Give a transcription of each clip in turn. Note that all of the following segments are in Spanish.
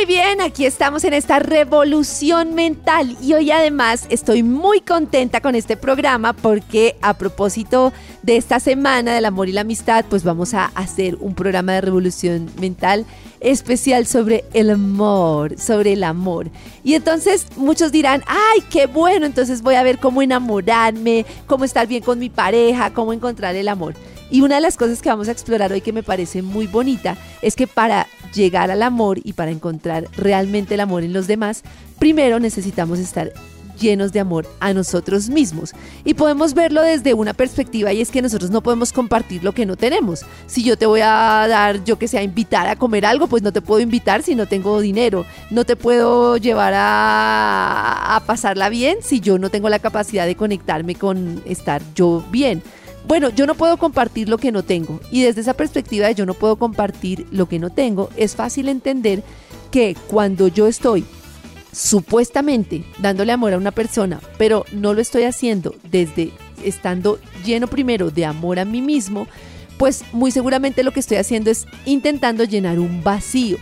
Muy bien, aquí estamos en esta revolución mental y hoy además estoy muy contenta con este programa porque a propósito de esta semana del amor y la amistad, pues vamos a hacer un programa de revolución mental especial sobre el amor, sobre el amor. Y entonces muchos dirán, ay, qué bueno, entonces voy a ver cómo enamorarme, cómo estar bien con mi pareja, cómo encontrar el amor. Y una de las cosas que vamos a explorar hoy que me parece muy bonita es que para llegar al amor y para encontrar realmente el amor en los demás, primero necesitamos estar llenos de amor a nosotros mismos. Y podemos verlo desde una perspectiva y es que nosotros no podemos compartir lo que no tenemos. Si yo te voy a dar, yo que sea, invitar a comer algo, pues no te puedo invitar si no tengo dinero. No te puedo llevar a, a pasarla bien si yo no tengo la capacidad de conectarme con estar yo bien. Bueno, yo no puedo compartir lo que no tengo y desde esa perspectiva de yo no puedo compartir lo que no tengo, es fácil entender que cuando yo estoy supuestamente dándole amor a una persona, pero no lo estoy haciendo desde estando lleno primero de amor a mí mismo, pues muy seguramente lo que estoy haciendo es intentando llenar un vacío.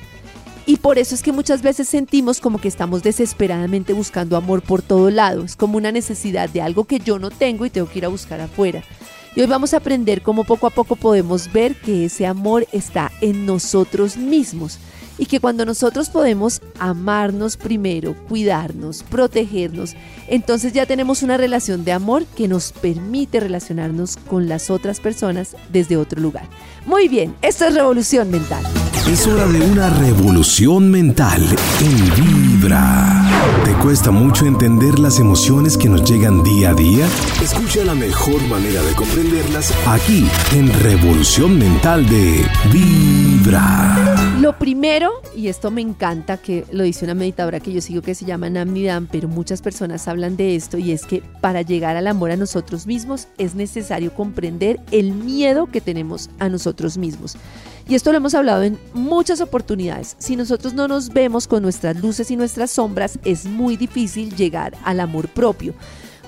Y por eso es que muchas veces sentimos como que estamos desesperadamente buscando amor por todo lado. Es como una necesidad de algo que yo no tengo y tengo que ir a buscar afuera. Y hoy vamos a aprender cómo poco a poco podemos ver que ese amor está en nosotros mismos y que cuando nosotros podemos amarnos primero, cuidarnos, protegernos, entonces ya tenemos una relación de amor que nos permite relacionarnos con las otras personas desde otro lugar. Muy bien, esto es revolución mental. Es hora de una revolución mental en Vibra. ¿Te cuesta mucho entender las emociones que nos llegan día a día? Escucha la mejor manera de comprenderlas aquí en Revolución Mental de Vibra. Lo primero, y esto me encanta, que lo dice una meditadora que yo sigo que se llama Namnidam, pero muchas personas hablan de esto, y es que para llegar al amor a nosotros mismos es necesario comprender el miedo que tenemos a nosotros mismos. Y esto lo hemos hablado en muchas oportunidades. Si nosotros no nos vemos con nuestras luces y nuestras sombras, es muy difícil llegar al amor propio.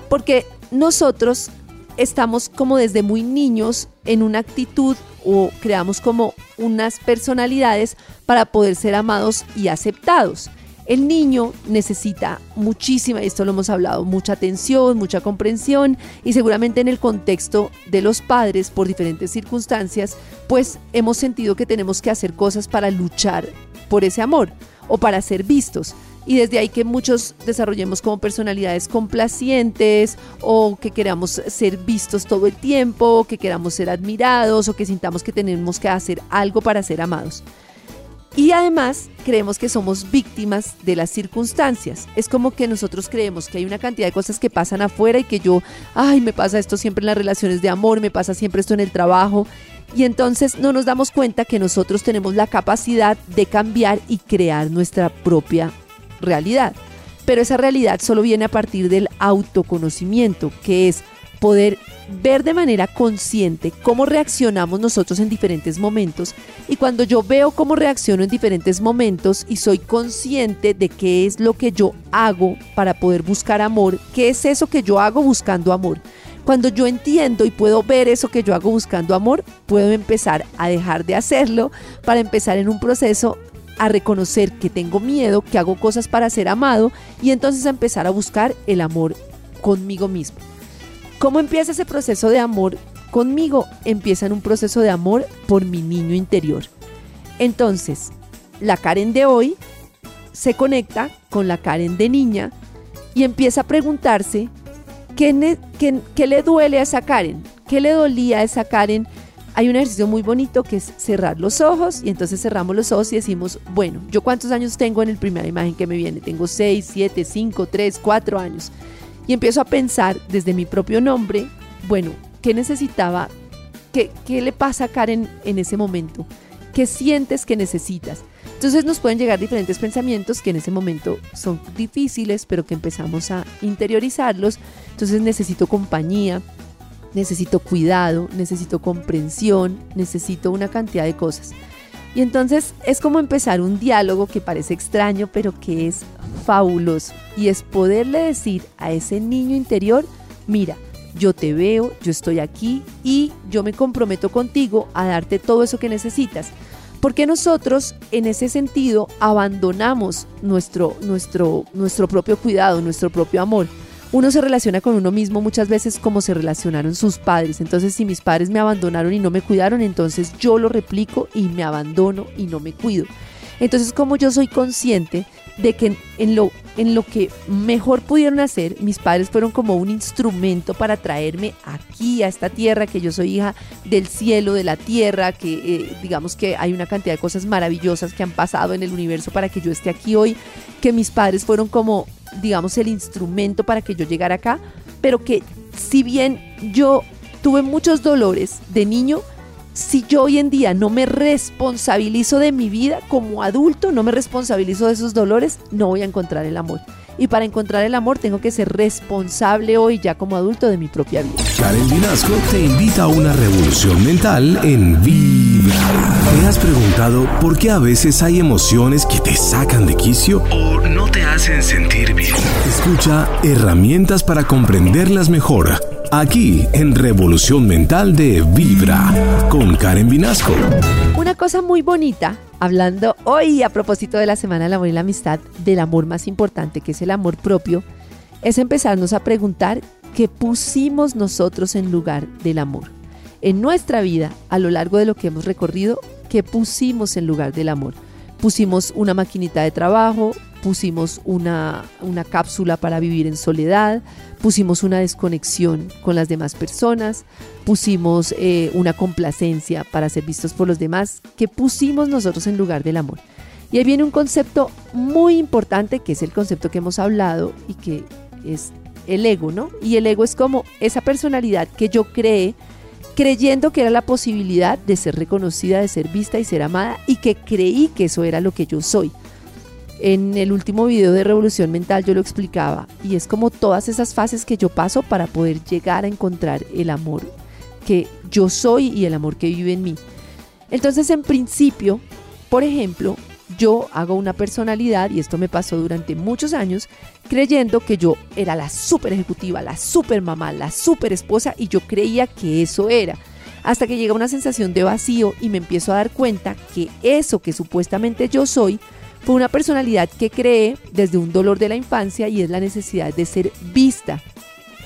Porque nosotros estamos como desde muy niños en una actitud o creamos como unas personalidades para poder ser amados y aceptados. El niño necesita muchísima, y esto lo hemos hablado, mucha atención, mucha comprensión y seguramente en el contexto de los padres por diferentes circunstancias, pues hemos sentido que tenemos que hacer cosas para luchar por ese amor o para ser vistos. Y desde ahí que muchos desarrollemos como personalidades complacientes o que queramos ser vistos todo el tiempo, que queramos ser admirados o que sintamos que tenemos que hacer algo para ser amados. Y además creemos que somos víctimas de las circunstancias. Es como que nosotros creemos que hay una cantidad de cosas que pasan afuera y que yo, ay, me pasa esto siempre en las relaciones de amor, me pasa siempre esto en el trabajo. Y entonces no nos damos cuenta que nosotros tenemos la capacidad de cambiar y crear nuestra propia realidad. Pero esa realidad solo viene a partir del autoconocimiento, que es poder ver de manera consciente cómo reaccionamos nosotros en diferentes momentos y cuando yo veo cómo reacciono en diferentes momentos y soy consciente de qué es lo que yo hago para poder buscar amor, qué es eso que yo hago buscando amor. Cuando yo entiendo y puedo ver eso que yo hago buscando amor, puedo empezar a dejar de hacerlo para empezar en un proceso a reconocer que tengo miedo, que hago cosas para ser amado y entonces empezar a buscar el amor conmigo mismo. ¿Cómo empieza ese proceso de amor conmigo? Empieza en un proceso de amor por mi niño interior. Entonces, la Karen de hoy se conecta con la Karen de niña y empieza a preguntarse qué, le duele a esa Karen, qué le dolía a esa Karen hay un ejercicio muy bonito que es cerrar los ojos y entonces cerramos los ojos y decimos, bueno, ¿yo cuántos años tengo en el primera imagen que me viene? Tengo 6, 7, 5, 3, 4 años y empiezo a pensar desde mi propio nombre, bueno, ¿qué necesitaba ¿qué, qué le pasa a Karen en ese momento? ¿Qué sientes que necesitas? Entonces nos pueden llegar diferentes pensamientos que en ese momento son difíciles, pero que empezamos a interiorizarlos. Entonces necesito compañía, necesito cuidado, necesito comprensión, necesito una cantidad de cosas. Y entonces es como empezar un diálogo que parece extraño, pero que es fabuloso. Y es poderle decir a ese niño interior, mira, yo te veo, yo estoy aquí y yo me comprometo contigo a darte todo eso que necesitas. Porque nosotros en ese sentido abandonamos nuestro, nuestro, nuestro propio cuidado, nuestro propio amor. Uno se relaciona con uno mismo muchas veces como se relacionaron sus padres. Entonces si mis padres me abandonaron y no me cuidaron, entonces yo lo replico y me abandono y no me cuido. Entonces como yo soy consciente de que en lo, en lo que mejor pudieron hacer, mis padres fueron como un instrumento para traerme aquí a esta tierra, que yo soy hija del cielo, de la tierra, que eh, digamos que hay una cantidad de cosas maravillosas que han pasado en el universo para que yo esté aquí hoy, que mis padres fueron como, digamos, el instrumento para que yo llegara acá, pero que si bien yo tuve muchos dolores de niño, si yo hoy en día no me responsabilizo de mi vida como adulto, no me responsabilizo de esos dolores, no voy a encontrar el amor. Y para encontrar el amor tengo que ser responsable hoy ya como adulto de mi propia vida. Karen Vinasco te invita a una revolución mental en Vibra. ¿Te has preguntado por qué a veces hay emociones que te sacan de quicio o no te hacen sentir bien? Escucha herramientas para comprenderlas mejor aquí en Revolución Mental de Vibra con Karen Vinasco. Una cosa muy bonita, hablando hoy a propósito de la Semana del Amor y la Amistad, del amor más importante que es el amor propio, es empezarnos a preguntar qué pusimos nosotros en lugar del amor. En nuestra vida, a lo largo de lo que hemos recorrido, ¿qué pusimos en lugar del amor? Pusimos una maquinita de trabajo, pusimos una, una cápsula para vivir en soledad, pusimos una desconexión con las demás personas, pusimos eh, una complacencia para ser vistos por los demás, que pusimos nosotros en lugar del amor. Y ahí viene un concepto muy importante, que es el concepto que hemos hablado y que es el ego, ¿no? Y el ego es como esa personalidad que yo creé creyendo que era la posibilidad de ser reconocida, de ser vista y ser amada, y que creí que eso era lo que yo soy. En el último video de Revolución Mental yo lo explicaba y es como todas esas fases que yo paso para poder llegar a encontrar el amor que yo soy y el amor que vive en mí. Entonces en principio, por ejemplo, yo hago una personalidad, y esto me pasó durante muchos años, creyendo que yo era la super ejecutiva, la super mamá, la super esposa, y yo creía que eso era. Hasta que llega una sensación de vacío y me empiezo a dar cuenta que eso que supuestamente yo soy, fue una personalidad que cree desde un dolor de la infancia y es la necesidad de ser vista,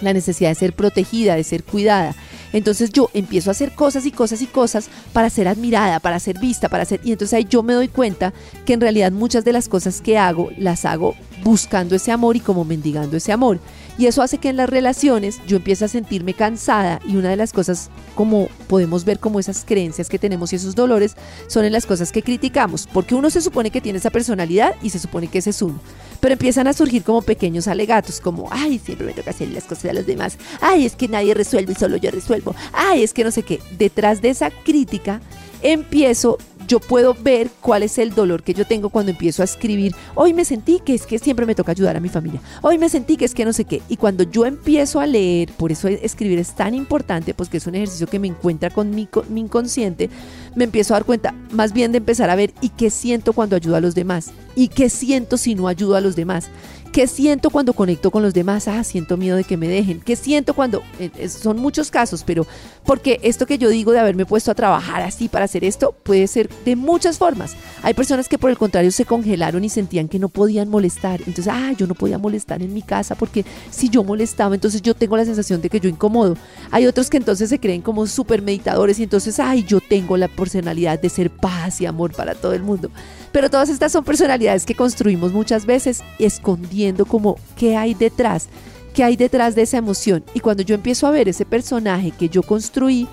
la necesidad de ser protegida, de ser cuidada. Entonces yo empiezo a hacer cosas y cosas y cosas para ser admirada, para ser vista, para ser... Y entonces ahí yo me doy cuenta que en realidad muchas de las cosas que hago las hago buscando ese amor y como mendigando ese amor. Y eso hace que en las relaciones yo empiece a sentirme cansada y una de las cosas como podemos ver como esas creencias que tenemos y esos dolores son en las cosas que criticamos, porque uno se supone que tiene esa personalidad y se supone que ese es uno. Pero empiezan a surgir como pequeños alegatos, como, ay, siempre me toca hacer las cosas a los demás, ay, es que nadie resuelve y solo yo resuelvo, ay, es que no sé qué. Detrás de esa crítica empiezo yo puedo ver cuál es el dolor que yo tengo cuando empiezo a escribir. Hoy me sentí que es que siempre me toca ayudar a mi familia. Hoy me sentí que es que no sé qué. Y cuando yo empiezo a leer, por eso escribir es tan importante, pues que es un ejercicio que me encuentra con mi, mi inconsciente, me empiezo a dar cuenta más bien de empezar a ver y qué siento cuando ayudo a los demás. Y qué siento si no ayudo a los demás. ¿Qué siento cuando conecto con los demás? Ah, siento miedo de que me dejen. ¿Qué siento cuando... Eh, son muchos casos, pero porque esto que yo digo de haberme puesto a trabajar así para hacer esto puede ser de muchas formas. Hay personas que por el contrario se congelaron y sentían que no podían molestar. Entonces, ah, yo no podía molestar en mi casa porque si yo molestaba, entonces yo tengo la sensación de que yo incomodo. Hay otros que entonces se creen como súper meditadores y entonces, ay, yo tengo la personalidad de ser paz y amor para todo el mundo. Pero todas estas son personalidades que construimos muchas veces escondiendo como qué hay detrás, qué hay detrás de esa emoción. Y cuando yo empiezo a ver ese personaje que yo construí,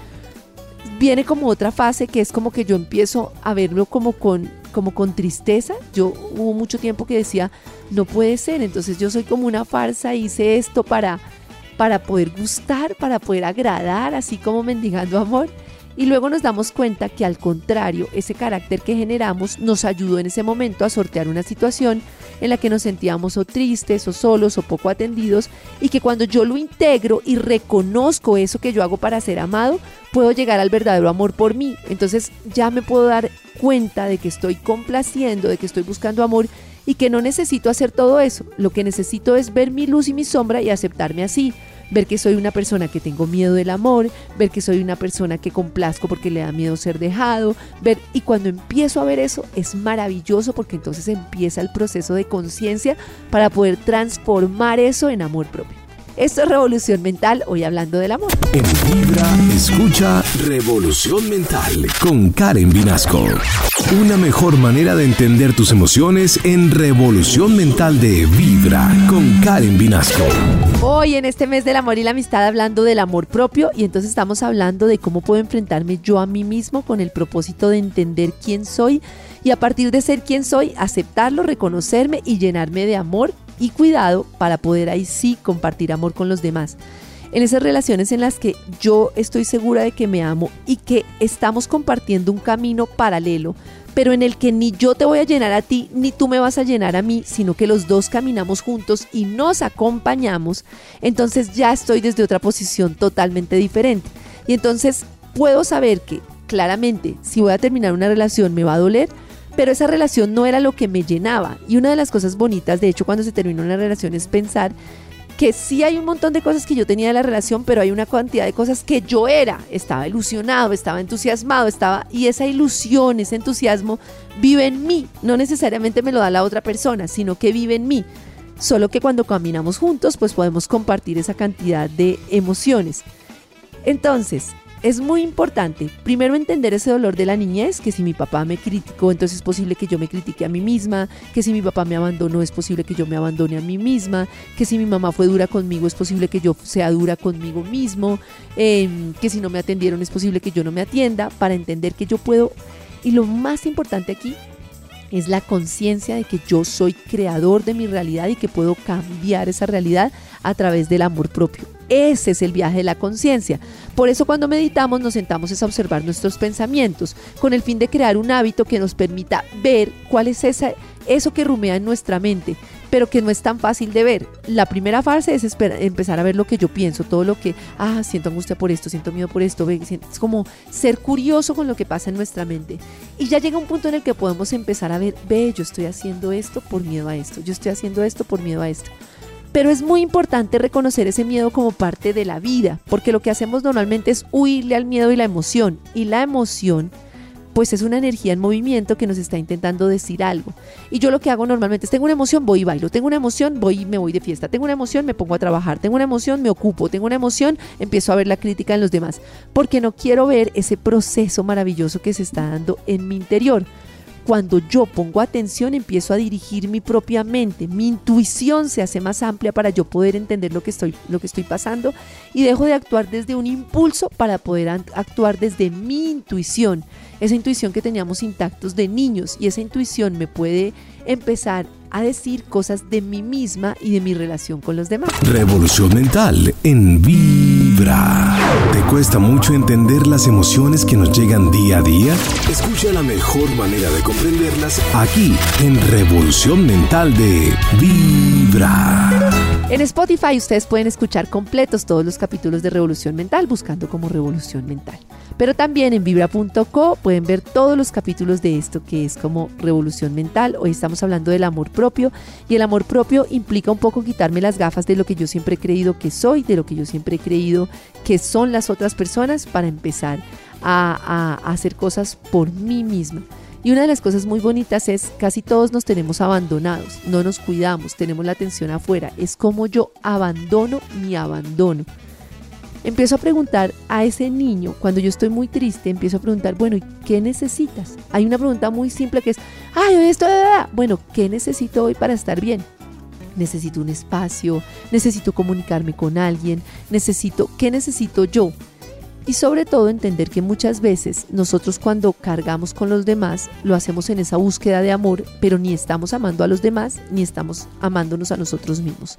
viene como otra fase que es como que yo empiezo a verlo como con como con tristeza. Yo hubo mucho tiempo que decía, no puede ser, entonces yo soy como una farsa, hice esto para para poder gustar, para poder agradar, así como mendigando amor. Y luego nos damos cuenta que al contrario, ese carácter que generamos nos ayudó en ese momento a sortear una situación en la que nos sentíamos tristes o solos o poco atendidos y que cuando yo lo integro y reconozco eso que yo hago para ser amado, puedo llegar al verdadero amor por mí. Entonces ya me puedo dar cuenta de que estoy complaciendo, de que estoy buscando amor y que no necesito hacer todo eso. Lo que necesito es ver mi luz y mi sombra y aceptarme así ver que soy una persona que tengo miedo del amor, ver que soy una persona que complazco porque le da miedo ser dejado, ver y cuando empiezo a ver eso es maravilloso porque entonces empieza el proceso de conciencia para poder transformar eso en amor propio. Esto es Revolución Mental, hoy hablando del amor. En Vibra, escucha Revolución Mental con Karen Vinasco. Una mejor manera de entender tus emociones en Revolución Mental de Vibra con Karen Vinasco. Hoy en este mes del amor y la amistad hablando del amor propio y entonces estamos hablando de cómo puedo enfrentarme yo a mí mismo con el propósito de entender quién soy y a partir de ser quien soy, aceptarlo, reconocerme y llenarme de amor y cuidado para poder ahí sí compartir amor con los demás. En esas relaciones en las que yo estoy segura de que me amo y que estamos compartiendo un camino paralelo, pero en el que ni yo te voy a llenar a ti, ni tú me vas a llenar a mí, sino que los dos caminamos juntos y nos acompañamos, entonces ya estoy desde otra posición totalmente diferente. Y entonces puedo saber que claramente si voy a terminar una relación me va a doler, pero esa relación no era lo que me llenaba. Y una de las cosas bonitas, de hecho, cuando se termina una relación es pensar que sí hay un montón de cosas que yo tenía de la relación, pero hay una cantidad de cosas que yo era. Estaba ilusionado, estaba entusiasmado, estaba y esa ilusión, ese entusiasmo vive en mí. No necesariamente me lo da la otra persona, sino que vive en mí. Solo que cuando caminamos juntos, pues podemos compartir esa cantidad de emociones. Entonces, es muy importante primero entender ese dolor de la niñez, que si mi papá me criticó, entonces es posible que yo me critique a mí misma, que si mi papá me abandonó, es posible que yo me abandone a mí misma, que si mi mamá fue dura conmigo, es posible que yo sea dura conmigo mismo, em, que si no me atendieron, es posible que yo no me atienda, para entender que yo puedo. Y lo más importante aquí es la conciencia de que yo soy creador de mi realidad y que puedo cambiar esa realidad a través del amor propio. Ese es el viaje de la conciencia. Por eso cuando meditamos nos sentamos a observar nuestros pensamientos, con el fin de crear un hábito que nos permita ver cuál es eso que rumea en nuestra mente, pero que no es tan fácil de ver. La primera fase es empezar a ver lo que yo pienso, todo lo que, ah, siento angustia por esto, siento miedo por esto, es como ser curioso con lo que pasa en nuestra mente. Y ya llega un punto en el que podemos empezar a ver, ve, yo estoy haciendo esto por miedo a esto, yo estoy haciendo esto por miedo a esto. Pero es muy importante reconocer ese miedo como parte de la vida, porque lo que hacemos normalmente es huirle al miedo y la emoción. Y la emoción, pues es una energía en movimiento que nos está intentando decir algo. Y yo lo que hago normalmente es, tengo una emoción, voy y bailo. Tengo una emoción, voy me voy de fiesta. Tengo una emoción, me pongo a trabajar. Tengo una emoción, me ocupo. Tengo una emoción, empiezo a ver la crítica en los demás. Porque no quiero ver ese proceso maravilloso que se está dando en mi interior cuando yo pongo atención empiezo a dirigir mi propia mente, mi intuición se hace más amplia para yo poder entender lo que estoy, lo que estoy pasando y dejo de actuar desde un impulso para poder actuar desde mi intuición, esa intuición que teníamos intactos de niños y esa intuición me puede empezar a decir cosas de mí misma y de mi relación con los demás. Revolución mental en ¿Te cuesta mucho entender las emociones que nos llegan día a día? Escucha la mejor manera de comprenderlas aquí en Revolución Mental de Vibra. En Spotify ustedes pueden escuchar completos todos los capítulos de Revolución Mental buscando como Revolución Mental. Pero también en vibra.co pueden ver todos los capítulos de esto que es como Revolución Mental. Hoy estamos hablando del amor propio y el amor propio implica un poco quitarme las gafas de lo que yo siempre he creído que soy, de lo que yo siempre he creído que son las otras personas para empezar a, hacer cosas por mí misma. Y una de las cosas muy bonitas es casi todos nos tenemos abandonados, no nos cuidamos, tenemos la atención afuera. Es como yo abandono mi abandono empiezo a preguntar a ese niño, cuando yo estoy muy triste, empiezo a preguntar, bueno, ¿y qué necesitas? Hay una pregunta muy simple que es, ay, esto, bueno, ¿qué necesito hoy para estar bien? Necesito un espacio, necesito comunicarme con alguien, necesito, ¿qué necesito yo? Y sobre todo entender que muchas veces nosotros cuando cargamos con los demás lo hacemos en esa búsqueda de amor, pero ni estamos amando a los demás ni estamos amándonos a nosotros mismos.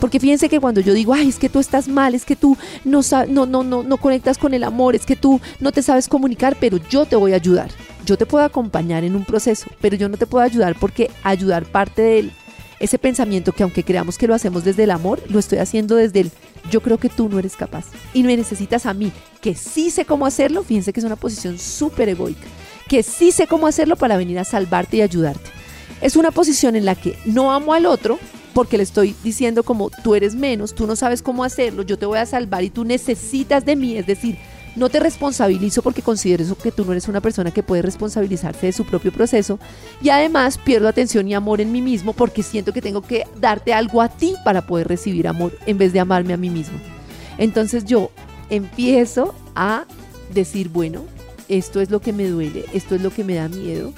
Porque fíjense que cuando yo digo, ay, es que tú estás mal, es que tú no, no, no, no, no conectas con el amor, es que tú no te sabes comunicar, pero yo te voy a ayudar. Yo te puedo acompañar en un proceso, pero yo no te puedo ayudar porque ayudar parte de ese pensamiento que aunque creamos que lo hacemos desde el amor, lo estoy haciendo desde el yo creo que tú no eres capaz y me necesitas a mí, que sí sé cómo hacerlo, fíjense que es una posición súper egoica, que sí sé cómo hacerlo para venir a salvarte y ayudarte. Es una posición en la que no amo al otro porque le estoy diciendo como tú eres menos, tú no sabes cómo hacerlo, yo te voy a salvar y tú necesitas de mí, es decir, no te responsabilizo porque considero que tú no eres una persona que puede responsabilizarse de su propio proceso y además pierdo atención y amor en mí mismo porque siento que tengo que darte algo a ti para poder recibir amor en vez de amarme a mí mismo. Entonces yo empiezo a decir, bueno, esto es lo que me duele, esto es lo que me da miedo.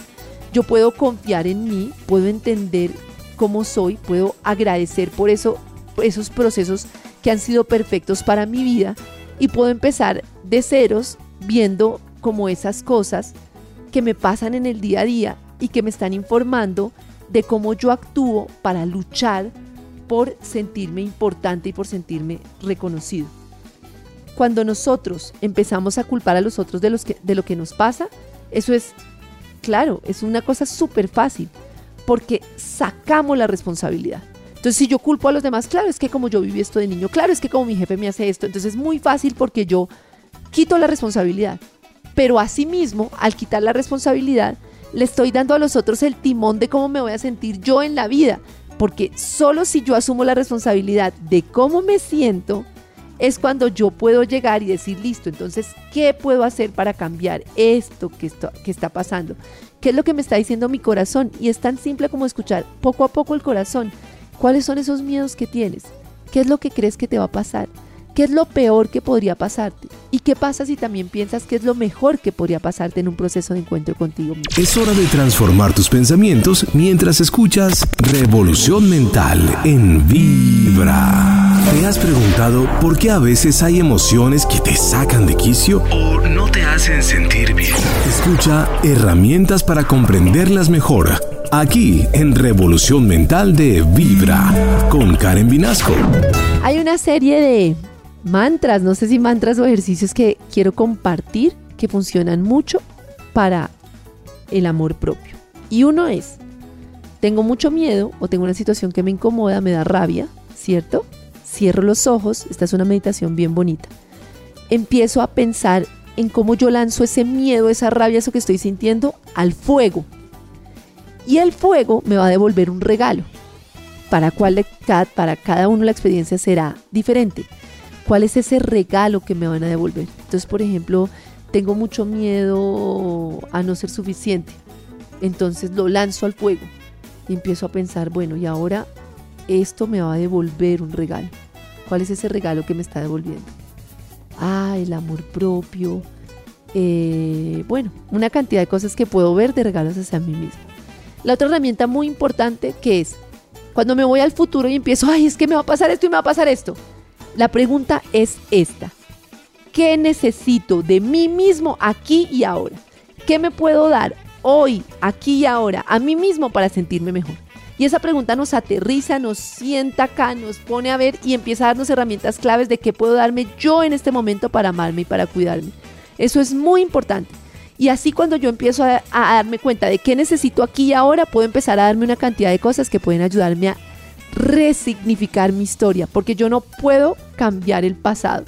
Yo puedo confiar en mí, puedo entender cómo soy, puedo agradecer por eso, esos procesos que han sido perfectos para mi vida y puedo empezar de ceros viendo como esas cosas que me pasan en el día a día y que me están informando de cómo yo actúo para luchar por sentirme importante y por sentirme reconocido. Cuando nosotros empezamos a culpar a los otros de, que, de lo que nos pasa, eso es, claro, es una cosa súper fácil, porque sacamos la responsabilidad. Entonces, si yo culpo a los demás, claro, es que como yo viví esto de niño, claro, es que como mi jefe me hace esto, entonces es muy fácil porque yo quito la responsabilidad. Pero asimismo, al quitar la responsabilidad, le estoy dando a los otros el timón de cómo me voy a sentir yo en la vida. Porque solo si yo asumo la responsabilidad de cómo me siento, es cuando yo puedo llegar y decir, listo, entonces, ¿qué puedo hacer para cambiar esto que, esto, que está pasando? ¿Qué es lo que me está diciendo mi corazón? Y es tan simple como escuchar poco a poco el corazón. ¿Cuáles son esos miedos que tienes? ¿Qué es lo que crees que te va a pasar? ¿Qué es lo peor que podría pasarte? ¿Y qué pasa si también piensas que es lo mejor que podría pasarte en un proceso de encuentro contigo mismo? Es hora de transformar tus pensamientos mientras escuchas Revolución Mental en Vibra. ¿Te has preguntado por qué a veces hay emociones que te sacan de quicio o no te hacen sentir bien? Escucha herramientas para comprenderlas mejor aquí en Revolución Mental de Vibra con Karen Vinasco. Hay una serie de mantras, no sé si mantras o ejercicios que quiero compartir que funcionan mucho para el amor propio. Y uno es, tengo mucho miedo o tengo una situación que me incomoda, me da rabia, ¿cierto? Cierro los ojos, esta es una meditación bien bonita. Empiezo a pensar en cómo yo lanzo ese miedo, esa rabia, eso que estoy sintiendo, al fuego, y el fuego me va a devolver un regalo. Para, para cada uno la experiencia será diferente. ¿Cuál es ese regalo que me van a devolver? Entonces, por ejemplo, tengo mucho miedo a no ser suficiente. Entonces lo lanzo al fuego y empiezo a pensar, bueno, y ahora esto me va a devolver un regalo. ¿Cuál es ese regalo que me está devolviendo? Ah, el amor propio. Eh, bueno, una cantidad de cosas que puedo ver de regalos hacia mí mismo. La otra herramienta muy importante que es, cuando me voy al futuro y empiezo, ay, es que me va a pasar esto y me va a pasar esto. La pregunta es esta. ¿Qué necesito de mí mismo aquí y ahora? ¿Qué me puedo dar hoy, aquí y ahora, a mí mismo para sentirme mejor? Y esa pregunta nos aterriza, nos sienta acá, nos pone a ver y empieza a darnos herramientas claves de qué puedo darme yo en este momento para amarme y para cuidarme. Eso es muy importante. Y así cuando yo empiezo a, darme cuenta de qué necesito aquí y ahora, puedo empezar a darme una cantidad de cosas que pueden ayudarme a resignificar mi historia, porque yo no puedo cambiar el pasado.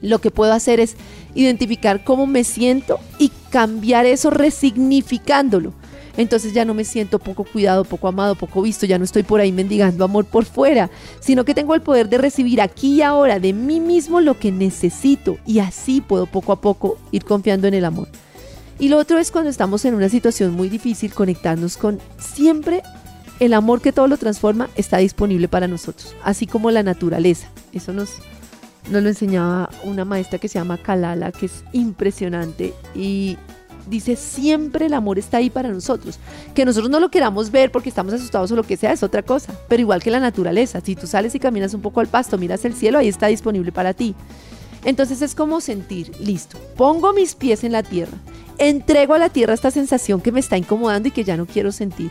Lo que puedo hacer es identificar cómo me siento y cambiar eso resignificándolo. Entonces ya no me siento poco cuidado, poco amado, poco visto, ya no estoy por ahí mendigando amor por fuera, sino que tengo el poder de recibir aquí y ahora de mí mismo lo que necesito y así puedo poco a poco ir confiando en el amor. Y lo otro es cuando estamos en una situación muy difícil, conectarnos con siempre el amor que todo lo transforma está disponible para nosotros, así como la naturaleza. Eso nos, nos lo enseñaba una maestra que se llama Kalala, que es impresionante y dice siempre el amor está ahí para nosotros. Que nosotros no lo queramos ver porque estamos asustados o lo que sea es otra cosa, pero igual que la naturaleza, si tú sales y caminas un poco al pasto, miras el cielo, ahí está disponible para ti. Entonces es como sentir, listo, pongo mis pies en la tierra, entrego a la tierra esta sensación que me está incomodando y que ya no quiero sentir.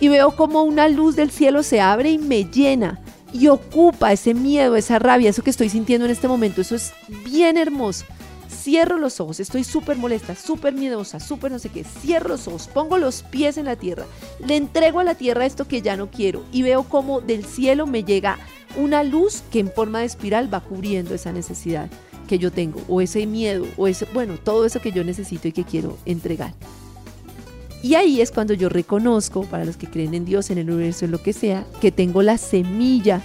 Y veo como una luz del cielo se abre y me llena y ocupa ese miedo, esa rabia, eso que estoy sintiendo en este momento. Eso es bien hermoso. Cierro los ojos, estoy súper molesta, súper miedosa, súper no sé qué. Cierro los ojos, pongo los pies en la tierra, le entrego a la tierra esto que ya no quiero y veo como del cielo me llega una luz que en forma de espiral va cubriendo esa necesidad que yo tengo, o ese miedo, o ese, bueno, todo eso que yo necesito y que quiero entregar. Y ahí es cuando yo reconozco, para los que creen en Dios, en el universo, en lo que sea, que tengo la semilla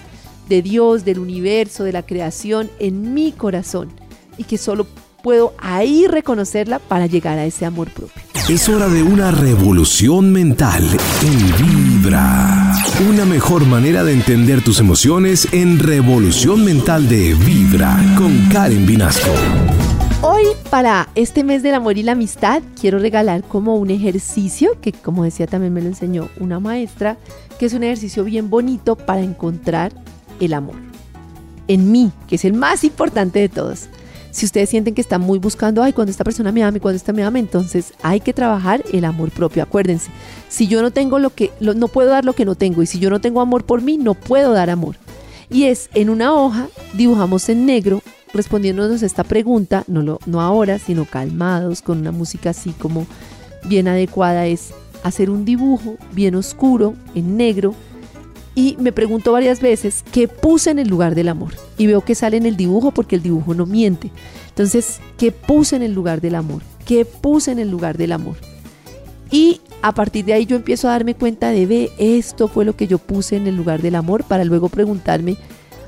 de Dios, del universo, de la creación en mi corazón y que solo puedo ahí reconocerla para llegar a ese amor propio. Es hora de una revolución mental en Vibra. Una mejor manera de entender tus emociones en Revolución Mental de Vibra con Karen Vinasco. Hoy para este mes del amor y la amistad quiero regalar como un ejercicio que como decía también me lo enseñó una maestra, que es un ejercicio bien bonito para encontrar el amor. En mí, que es el más importante de todos. Si ustedes sienten que están muy buscando, ay, cuando esta persona me ama y cuando esta me ama, entonces hay que trabajar el amor propio. Acuérdense, si yo no tengo lo que, no puedo dar lo que no tengo y si yo no tengo amor por mí, no puedo dar amor. Y es en una hoja, dibujamos en negro, respondiéndonos esta pregunta, no, lo, no ahora, sino calmados, con una música así como bien adecuada, es hacer un dibujo bien oscuro, en negro, y me pregunto varias veces qué puse en el lugar del amor. Y veo que sale en el dibujo porque el dibujo no miente. Entonces, ¿qué puse en el lugar del amor? ¿Qué puse en el lugar del amor? Y a partir de ahí yo empiezo a darme cuenta de, ve, esto fue lo que yo puse en el lugar del amor para luego preguntarme,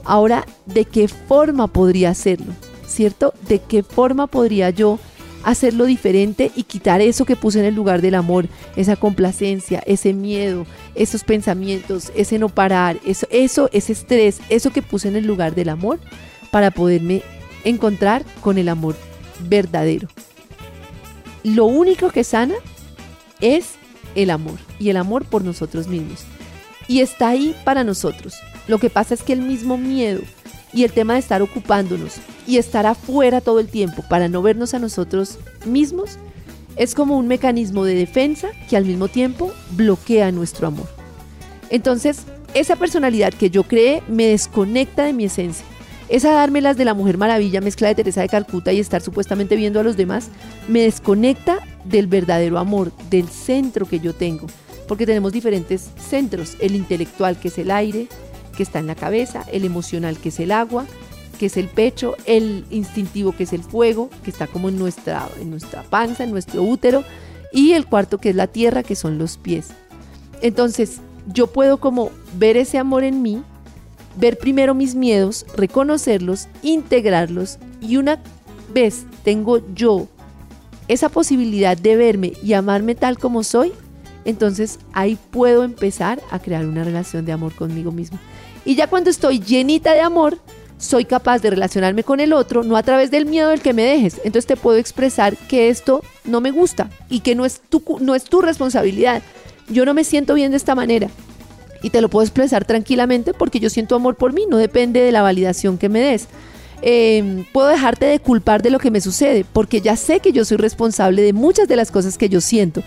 ahora, ¿de qué forma podría hacerlo? ¿Cierto? ¿De qué forma podría yo hacerlo diferente y quitar eso que puse en el lugar del amor, esa complacencia, ese miedo, esos pensamientos, ese no parar, eso, eso, ese estrés, eso que puse en el lugar del amor para poderme encontrar con el amor verdadero. Lo único que sana es el amor y el amor por nosotros mismos. Y está ahí para nosotros. Lo que pasa es que el mismo miedo, y el tema de estar ocupándonos y estar afuera todo el tiempo para no vernos a nosotros mismos es como un mecanismo de defensa que al mismo tiempo bloquea nuestro amor. Entonces, esa personalidad que yo creé me desconecta de mi esencia. Esa dármelas de la Mujer Maravilla, mezcla de Teresa de Calcuta y estar supuestamente viendo a los demás, me desconecta del verdadero amor, del centro que yo tengo. Porque tenemos diferentes centros, el intelectual que es el aire, que está en la cabeza, el emocional, que es el agua, que es el pecho, el instintivo, que es el fuego, que está como en nuestra, en nuestra panza, en nuestro útero, y el cuarto, que es la tierra, que son los pies. Entonces, yo puedo como ver ese amor en mí, ver primero mis miedos, reconocerlos, integrarlos, y una vez tengo yo esa posibilidad de verme y amarme tal como soy, entonces ahí puedo empezar a crear una relación de amor conmigo mismo. Y ya cuando estoy llenita de amor, soy capaz de relacionarme con el otro, no a través del miedo del que me dejes. Entonces te puedo expresar que esto no me gusta y que no es tu, no es tu responsabilidad. Yo no me siento bien de esta manera. Y te lo puedo expresar tranquilamente porque yo siento amor por mí, no depende de la validación que me des. Em, puedo dejarte de culpar de lo que me sucede, porque ya sé que yo soy responsable de muchas de las cosas que yo siento,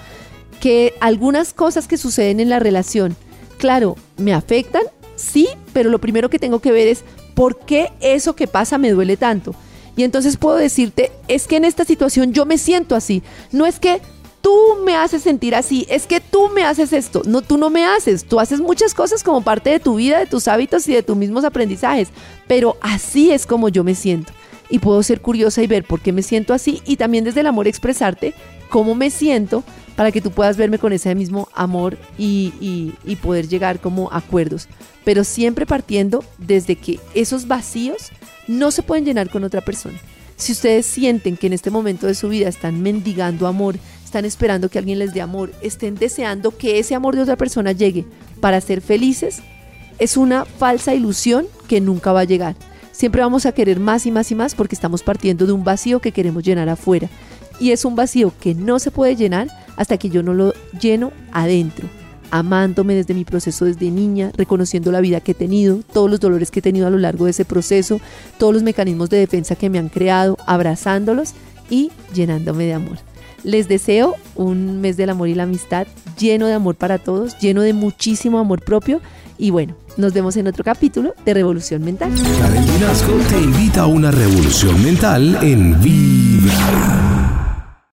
que algunas cosas que suceden en la relación, claro, me afectan, Sí, pero lo primero que tengo que ver es por qué eso que pasa me duele tanto. Y entonces puedo decirte, es que en esta situación yo me siento así. No es que tú me haces sentir así, es que tú me haces esto. No, tú no me haces. Tú haces muchas cosas como parte de tu vida, de tus hábitos y de tus mismos aprendizajes. Pero así es como yo me siento. Y puedo ser curiosa y ver por qué me siento así y también desde el amor expresarte cómo me siento para que tú puedas verme con ese mismo amor y, poder llegar como acuerdos. Pero siempre partiendo desde que esos vacíos no se pueden llenar con otra persona. Si ustedes sienten que en este momento de su vida están mendigando amor, están esperando que alguien les dé amor, estén deseando que ese amor de otra persona llegue para ser felices, es una falsa ilusión que nunca va a llegar. Siempre vamos a querer más y más y más porque estamos partiendo de un vacío que queremos llenar afuera. Y es un vacío que no se puede llenar hasta que yo no lo lleno adentro. amándome desde mi proceso desde niña, reconociendo la vida que he tenido, todos los dolores que he tenido a lo largo de ese proceso, todos los mecanismos de defensa que me han creado, abrazándolos y llenándome de amor. Les deseo un mes del amor y la amistad lleno de amor para todos, lleno de muchísimo amor propio y bueno, nos vemos en otro capítulo de Revolución Mental. Karen Vinasco te invita a una revolución mental en Vibra.